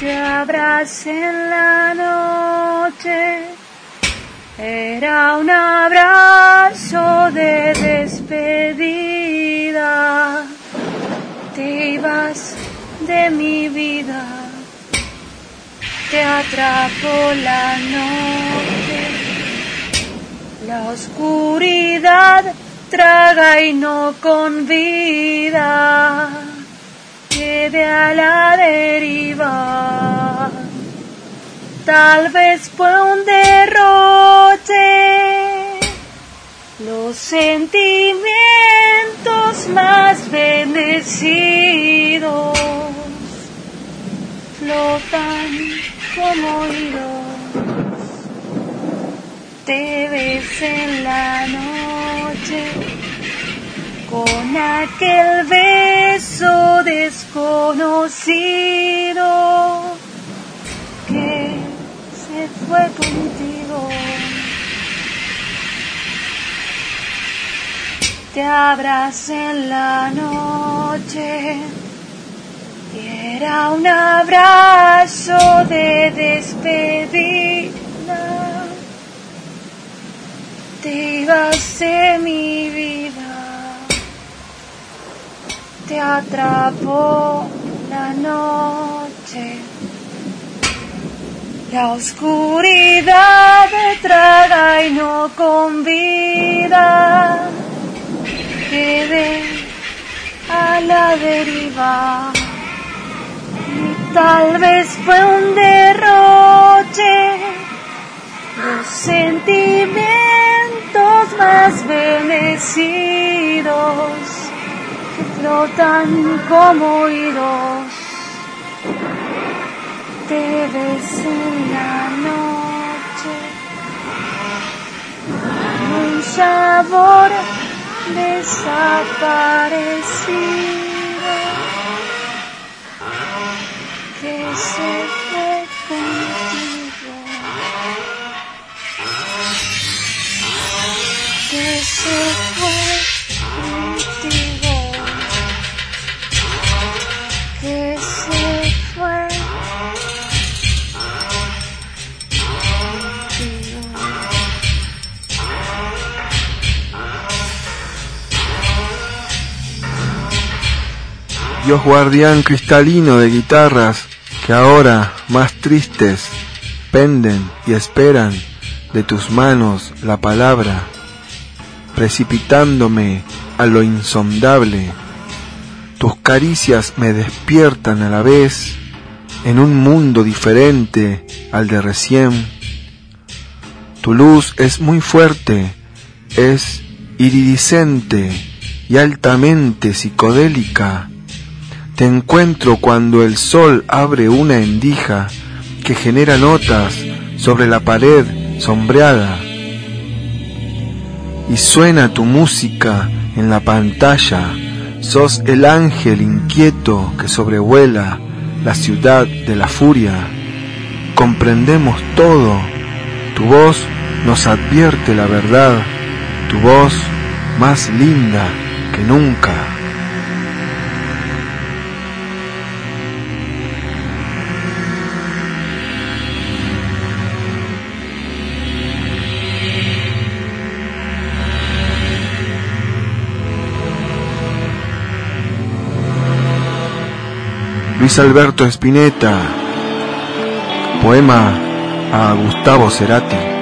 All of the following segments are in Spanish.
te abracé en la noche. Era un abrazo de despedida. Te ibas de mi vida. Te atrapó la noche. La oscuridad traga y no convida quede a la deriva. Tal vez fue un derroche, los sentimientos más bendecidos flotan como hilos. Te ves en la noche con aquel beso desconocido que se fue contigo. Te abracé en la noche y era un abrazo de despedida. Te ibas de mi vida te atrapó la noche. La oscuridad te traga y no convida. Quedé a la deriva. Y tal vez fue un derroche. Los sentimientos más bendecidos flotan como oídos. Te ves en la noche, un sabor desaparecido que se fue contigo. Que se fue Dios guardián cristalino de guitarras que ahora, más tristes, penden y esperan de tus manos la palabra, precipitándome a lo insondable. Tus caricias me despiertan a la vez en un mundo diferente al de recién. Tu luz es muy fuerte, es iridiscente y altamente psicodélica te encuentro cuando el sol abre una endija que genera notas sobre la pared sombreada. Y suena tu música en la pantalla. Sos el ángel inquieto que sobrevuela la ciudad de la furia. Comprendemos todo. Tu voz nos advierte la verdad. Tu voz más linda que nunca. Luis Alberto Spinetta, poema a Gustavo Cerati.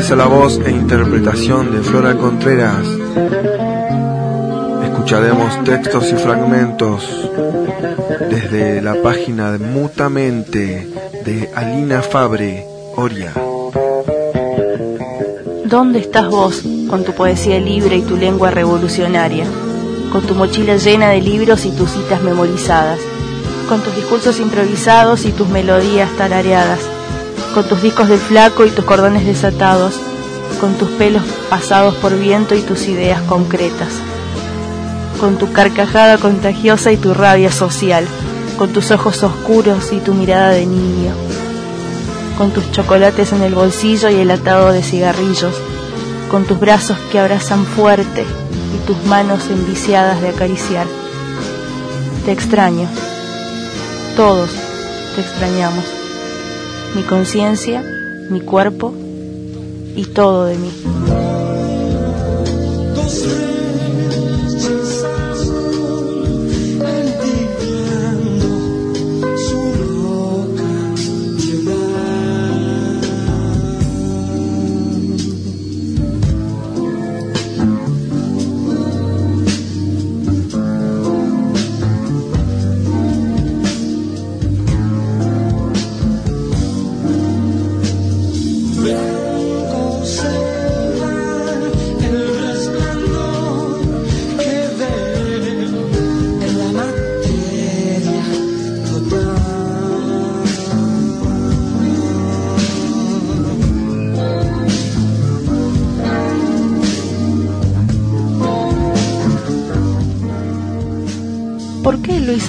Gracias a la voz e interpretación de Flora Contreras, escucharemos textos y fragmentos desde la página de Mutamente de Alina Fabre, Oria. ¿Dónde estás vos con tu poesía libre y tu lengua revolucionaria? Con tu mochila llena de libros y tus citas memorizadas, con tus discursos improvisados y tus melodías tarareadas con tus discos del flaco y tus cordones desatados, con tus pelos pasados por viento y tus ideas concretas, con tu carcajada contagiosa y tu rabia social, con tus ojos oscuros y tu mirada de niño, con tus chocolates en el bolsillo y el atado de cigarrillos, con tus brazos que abrazan fuerte y tus manos enviciadas de acariciar. Te extraño, todos te extrañamos mi conciencia, mi cuerpo y todo de mí.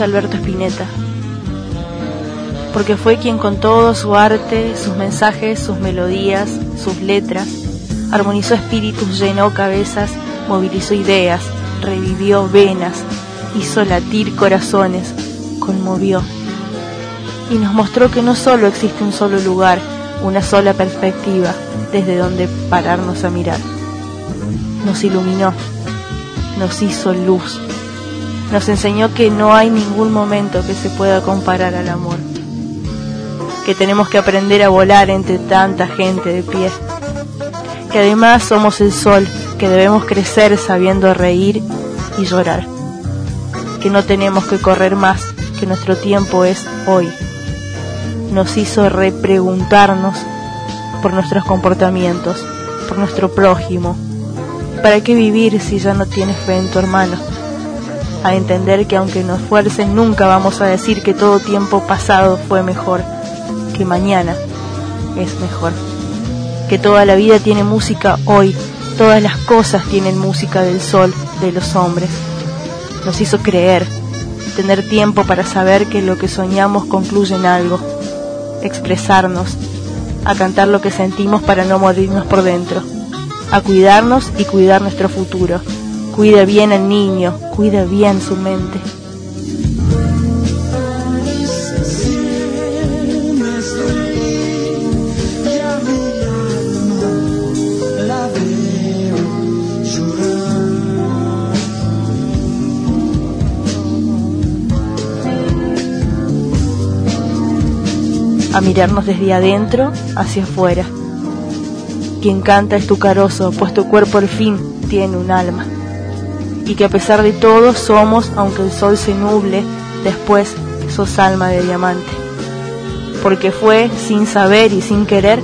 Alberto Spinetta, porque fue quien con todo su arte, sus mensajes, sus melodías, sus letras, armonizó espíritus, llenó cabezas, movilizó ideas, revivió venas, hizo latir corazones, conmovió. Y nos mostró que no solo existe un solo lugar, una sola perspectiva desde donde pararnos a mirar. Nos iluminó, nos hizo luz, nos enseñó que no hay ningún momento que se pueda comparar al amor, que tenemos que aprender a volar entre tanta gente de pie, que además somos el sol, que debemos crecer sabiendo reír y llorar, que no tenemos que correr más, que nuestro tiempo es hoy. Nos hizo repreguntarnos por nuestros comportamientos, por nuestro prójimo. ¿Para qué vivir si ya no tienes fe en tu hermano? A entender que aunque nos fuercen nunca vamos a decir que todo tiempo pasado fue mejor, que mañana es mejor, que toda la vida tiene música hoy, todas las cosas tienen música del sol, de los hombres. Nos hizo creer, tener tiempo para saber que lo que soñamos concluye en algo, expresarnos, a cantar lo que sentimos para no morirnos por dentro, a cuidarnos y cuidar nuestro futuro Cuida bien al niño, cuida bien su mente. a mirarnos desde adentro hacia afuera. Quien canta es tu carozo, pues tu cuerpo al fin tiene un alma. Y que a pesar de todo somos, aunque el sol se nuble, después sos alma de diamante. Porque fue, sin saber y sin querer,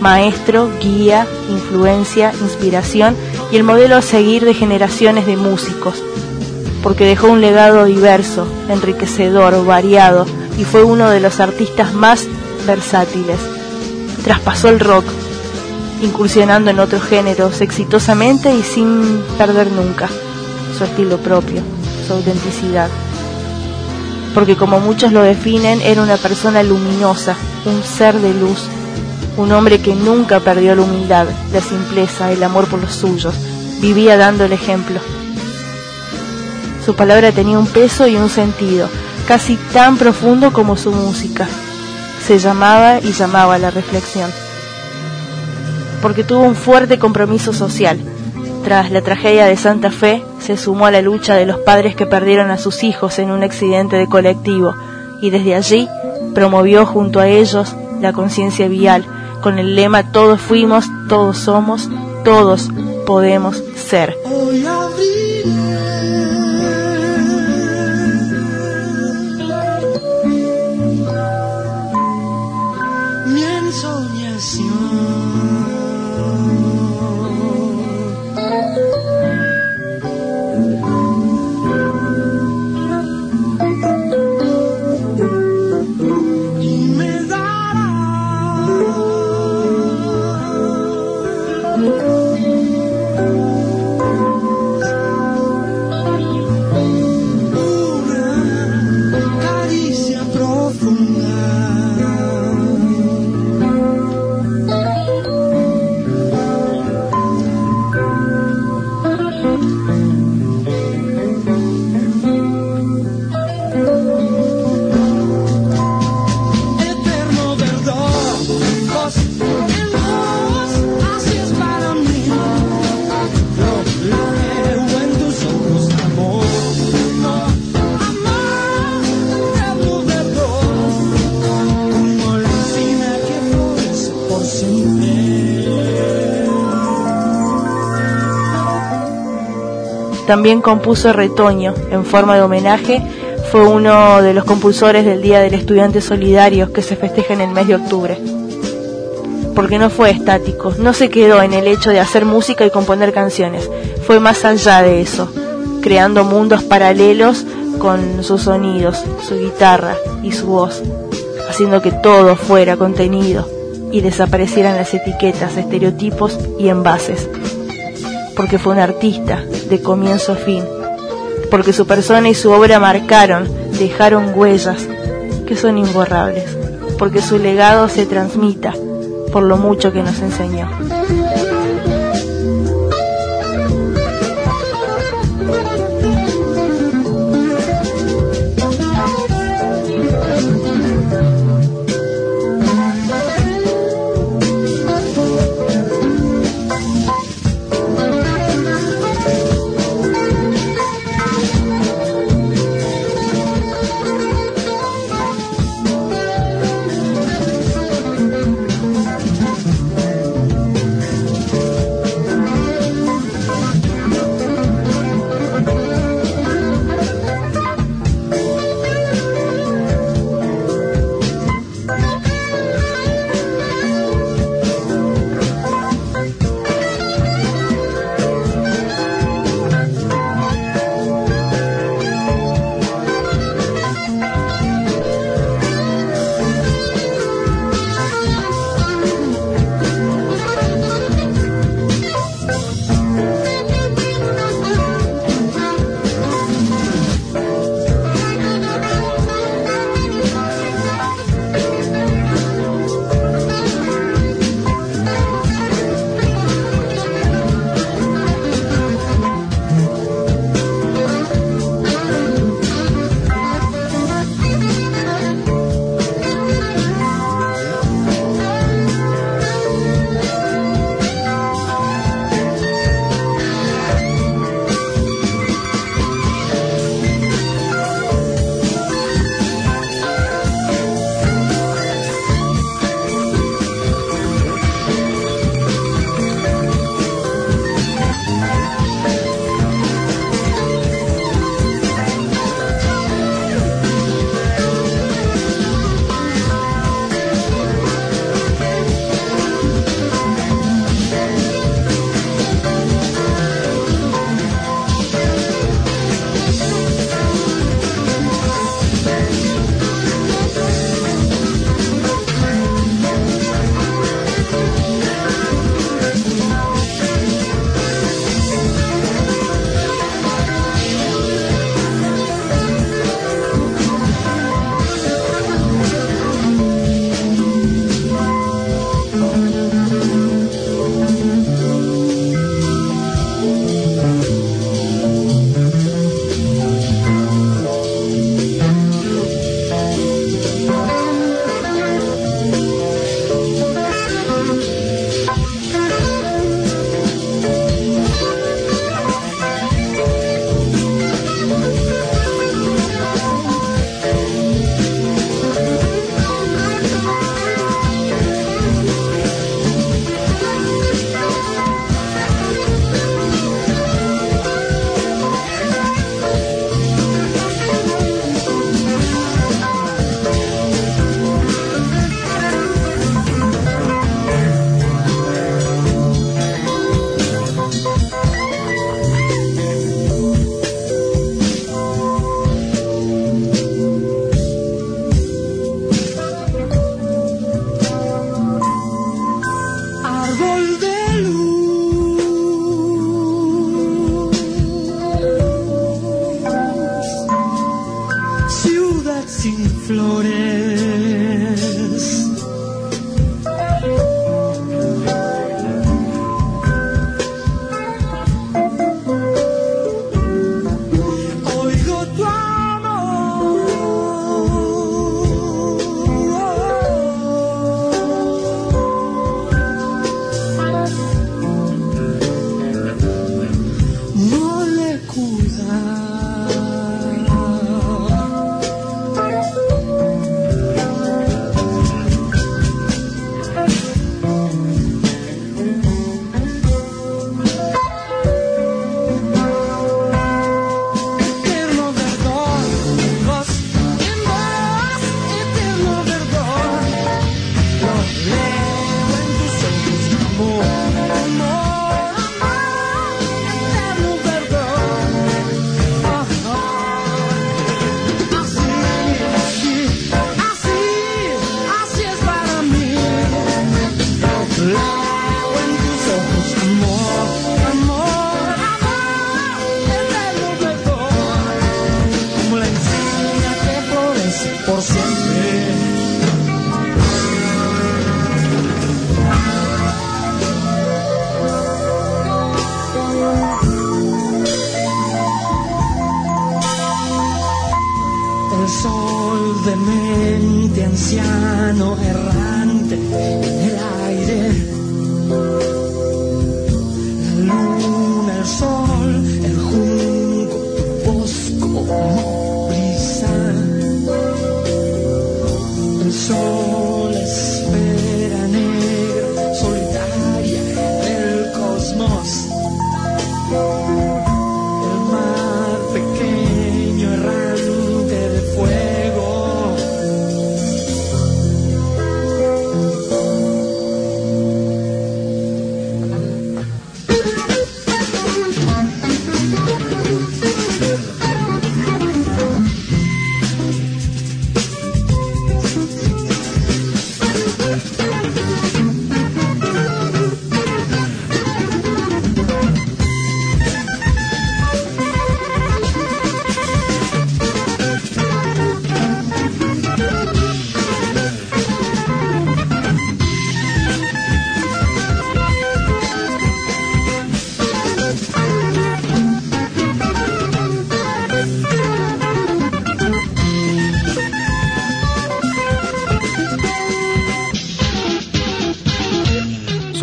maestro, guía, influencia, inspiración y el modelo a seguir de generaciones de músicos, porque dejó un legado diverso, enriquecedor, variado y fue uno de los artistas más versátiles. Traspasó el rock, incursionando en otros géneros exitosamente y sin perder nunca su estilo propio, su autenticidad. Porque como muchos lo definen, era una persona luminosa, un ser de luz, un hombre que nunca perdió la humildad, la simpleza, el amor por los suyos, vivía dando el ejemplo. Su palabra tenía un peso y un sentido, casi tan profundo como su música. Se llamaba y llamaba a la reflexión. Porque tuvo un fuerte compromiso social. Tras la tragedia de Santa Fe, se sumó a la lucha de los padres que perdieron a sus hijos en un accidente de colectivo y desde allí promovió junto a ellos la conciencia vial con el lema Todos fuimos, todos somos, todos podemos ser. También compuso Retoño, en forma de homenaje, fue uno de los compulsores del Día del Estudiante Solidario que se festeja en el mes de octubre. Porque no fue estático, no se quedó en el hecho de hacer música y componer canciones, fue más allá de eso, creando mundos paralelos con sus sonidos, su guitarra y su voz, haciendo que todo fuera contenido y desaparecieran las etiquetas, estereotipos y envases porque fue un artista de comienzo a fin, porque su persona y su obra marcaron, dejaron huellas que son imborrables, porque su legado se transmita por lo mucho que nos enseñó.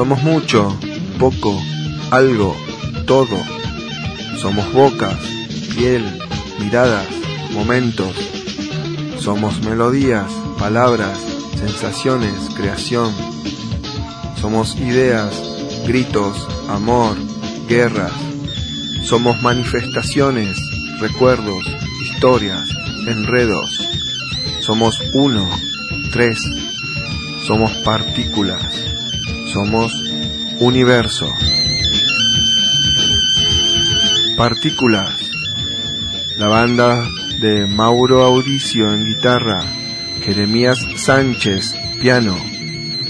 Somos mucho, poco, algo, todo. Somos bocas, piel, miradas, momentos. Somos melodías, palabras, sensaciones, creación. Somos ideas, gritos, amor, guerras. Somos manifestaciones, recuerdos, historias, enredos. Somos uno, tres. Somos partículas somos universo. Partículas. La banda de Mauro Audicio en guitarra, Jeremías Sánchez, piano,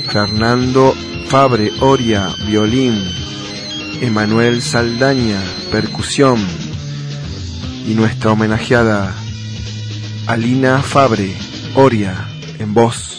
Fernando Fabre Oria, violín, Emanuel Saldaña, percusión, y nuestra homenajeada Alina Fabre Oria, en voz.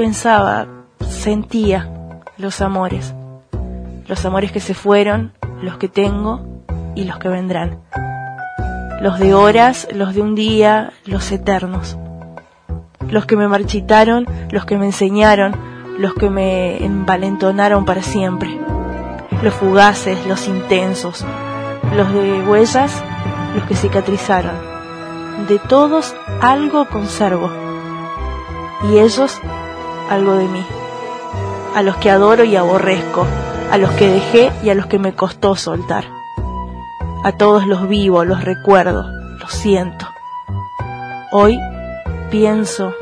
Pensaba, sentía los amores, los amores que se fueron, los que tengo y los que vendrán, los de horas, los de un día, los eternos, los que me marchitaron, los que me enseñaron, los que me envalentonaron para siempre, los fugaces, los intensos, los de huellas, los que cicatrizaron. De todos algo conservo. Y ellos algo de mí, a los que adoro y aborrezco, a los que dejé y a los que me costó soltar. A todos los vivo, los recuerdo, los siento. Hoy pienso,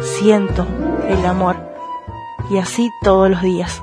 siento el amor y así todos los días.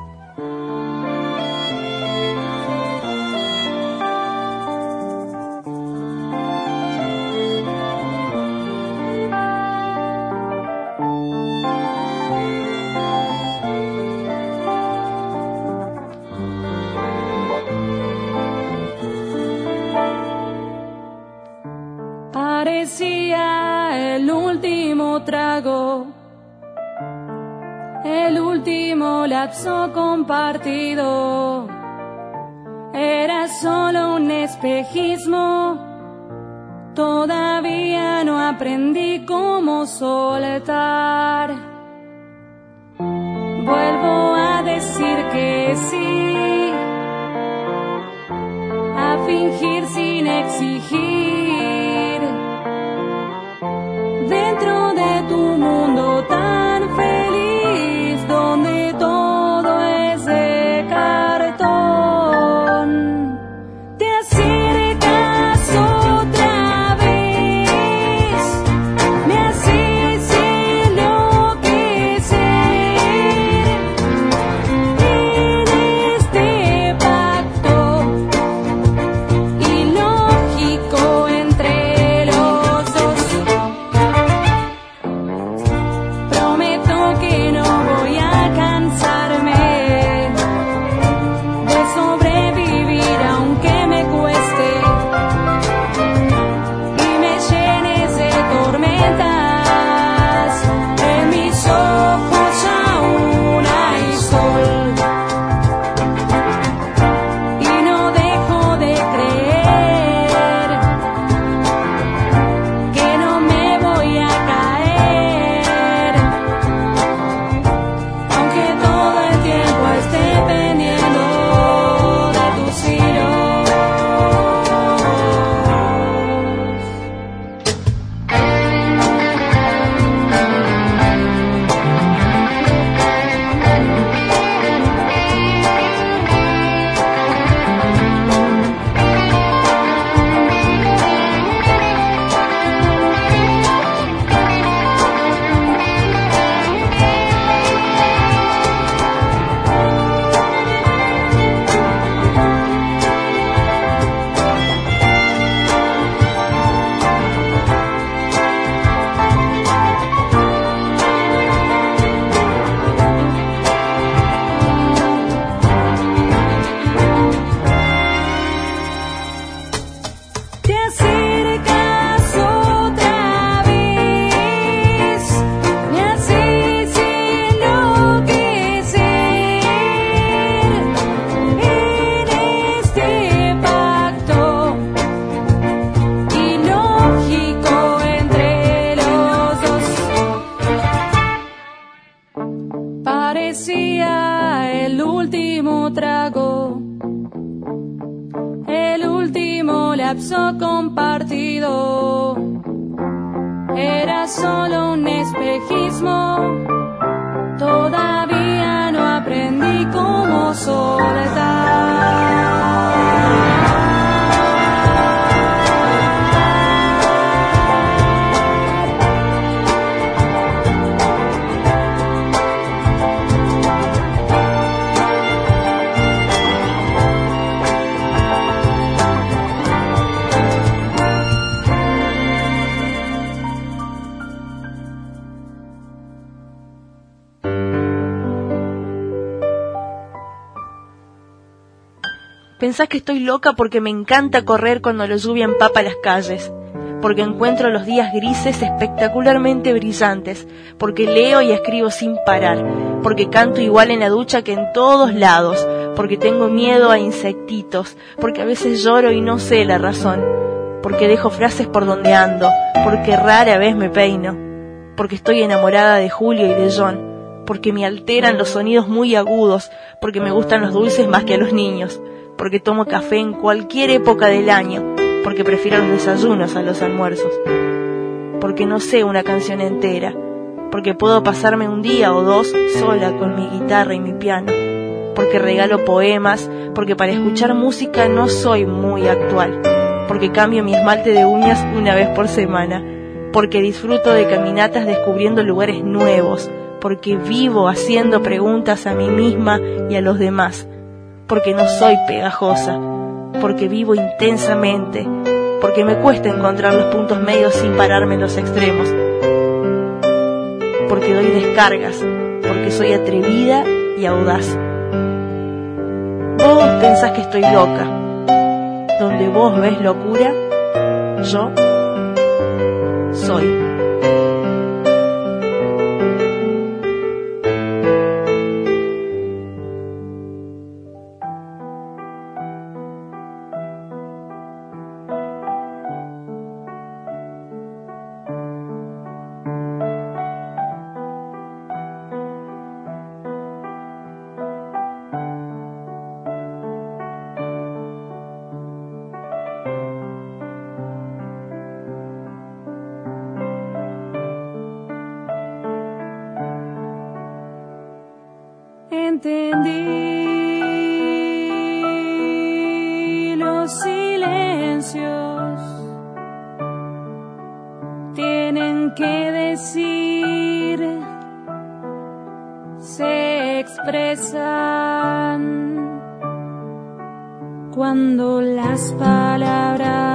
Que estoy loca porque me encanta correr cuando la lluvia empapa las calles, porque encuentro los días grises espectacularmente brillantes, porque leo y escribo sin parar, porque canto igual en la ducha que en todos lados, porque tengo miedo a insectitos, porque a veces lloro y no sé la razón, porque dejo frases por donde ando, porque rara vez me peino, porque estoy enamorada de Julio y de John, porque me alteran los sonidos muy agudos, porque me gustan los dulces más que a los niños, porque tomo café en cualquier época del año, porque prefiero los desayunos a los almuerzos, porque no sé una canción entera, porque puedo pasarme un día o dos sola con mi guitarra y mi piano, porque regalo poemas, porque para escuchar música no soy muy actual, porque cambio mi esmalte de uñas una vez por semana, porque disfruto de caminatas descubriendo lugares nuevos, porque vivo haciendo preguntas a mí misma y a los demás, porque no soy pegajosa, porque vivo intensamente, porque me cuesta encontrar los puntos medios sin pararme en los extremos, porque doy descargas, porque soy atrevida y audaz. Vos pensás que estoy loca. Donde vos ves locura, yo soy. Entendí los silencios. Tienen que decir, se expresan cuando las palabras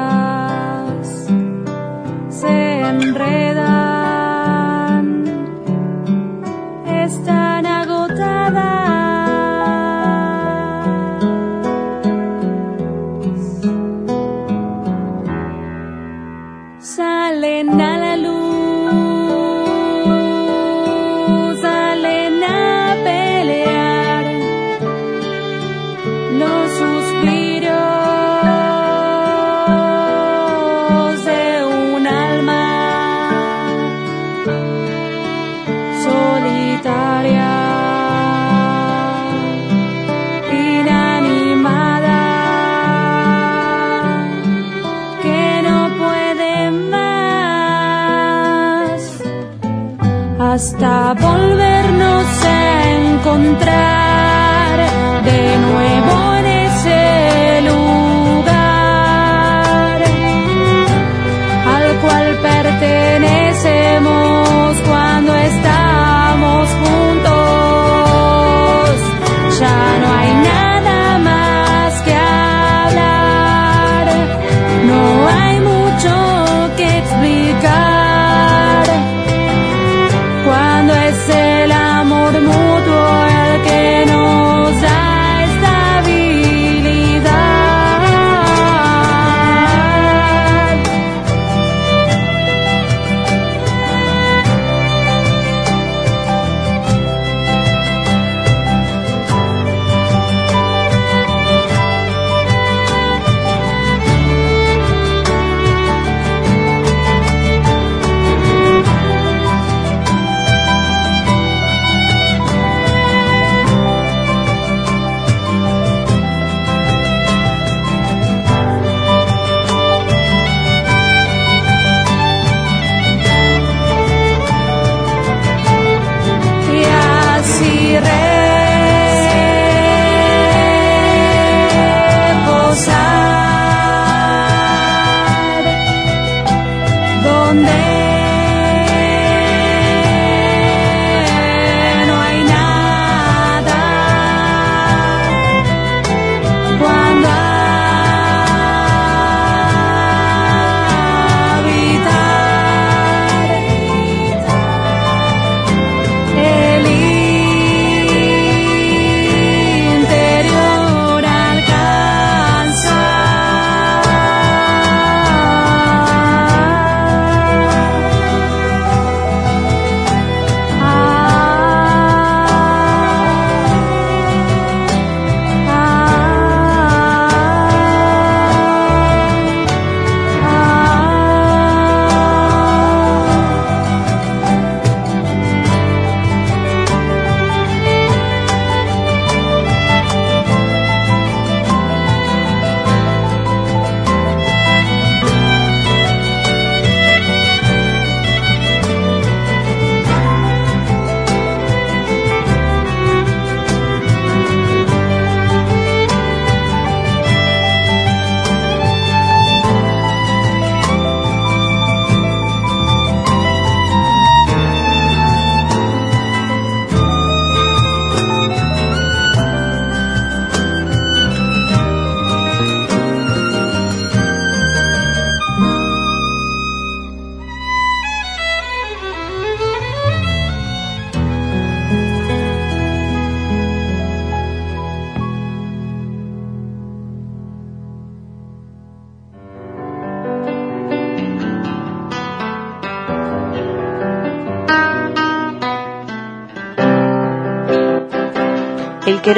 Ya no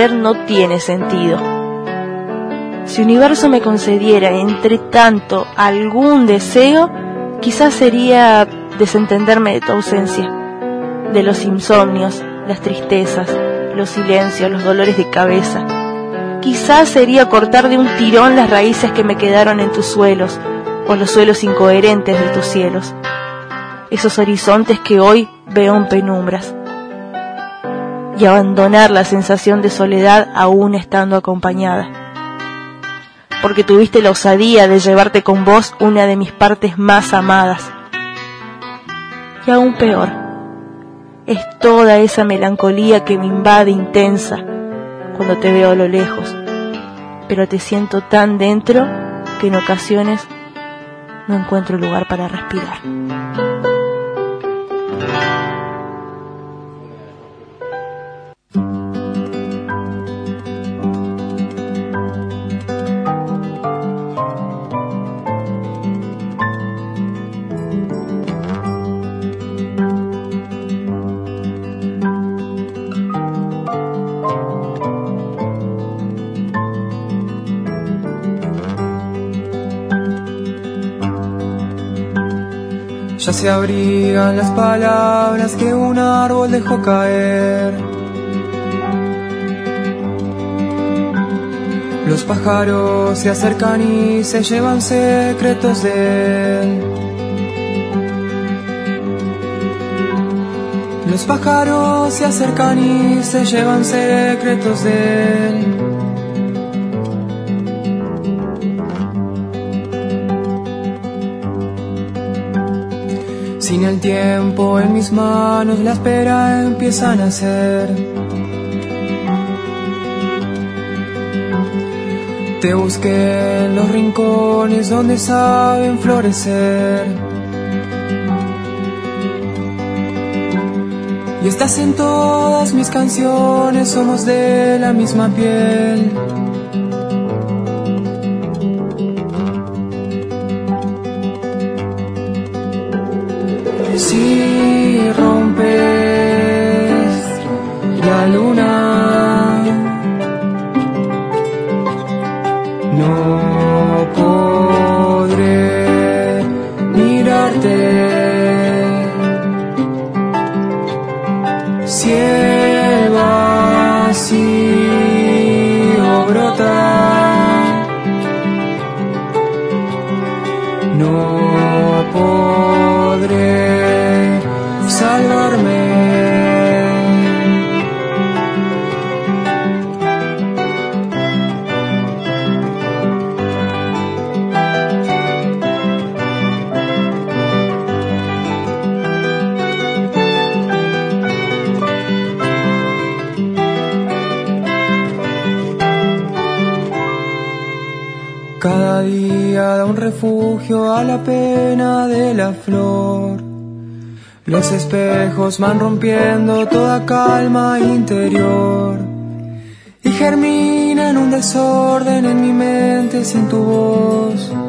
no tiene sentido. Si universo me concediera entre tanto algún deseo, quizás sería desentenderme de tu ausencia, de los insomnios, las tristezas, los silencios, los dolores de cabeza. Quizás sería cortar de un tirón las raíces que me quedaron en tus suelos, o los suelos incoherentes de tus cielos, esos horizontes que hoy veo en penumbras y abandonar la sensación de soledad aún estando acompañada. Porque tuviste la osadía de llevarte con vos una de mis partes más amadas. Y aún peor, es toda esa melancolía que me invade intensa cuando te veo a lo lejos, pero te siento tan dentro que en ocasiones no encuentro lugar para respirar. Ya se abrigan las palabras que un árbol dejó caer. Los pájaros se acercan y se llevan secretos de él. Los pájaros se acercan y se llevan secretos de él. Sin el tiempo en mis manos, la espera empieza a nacer. Te busqué en los rincones donde saben florecer. Y estás en todas mis canciones, somos de la misma piel. Refugio a la pena de la flor. Los espejos van rompiendo toda calma interior y germina en un desorden en mi mente sin tu voz.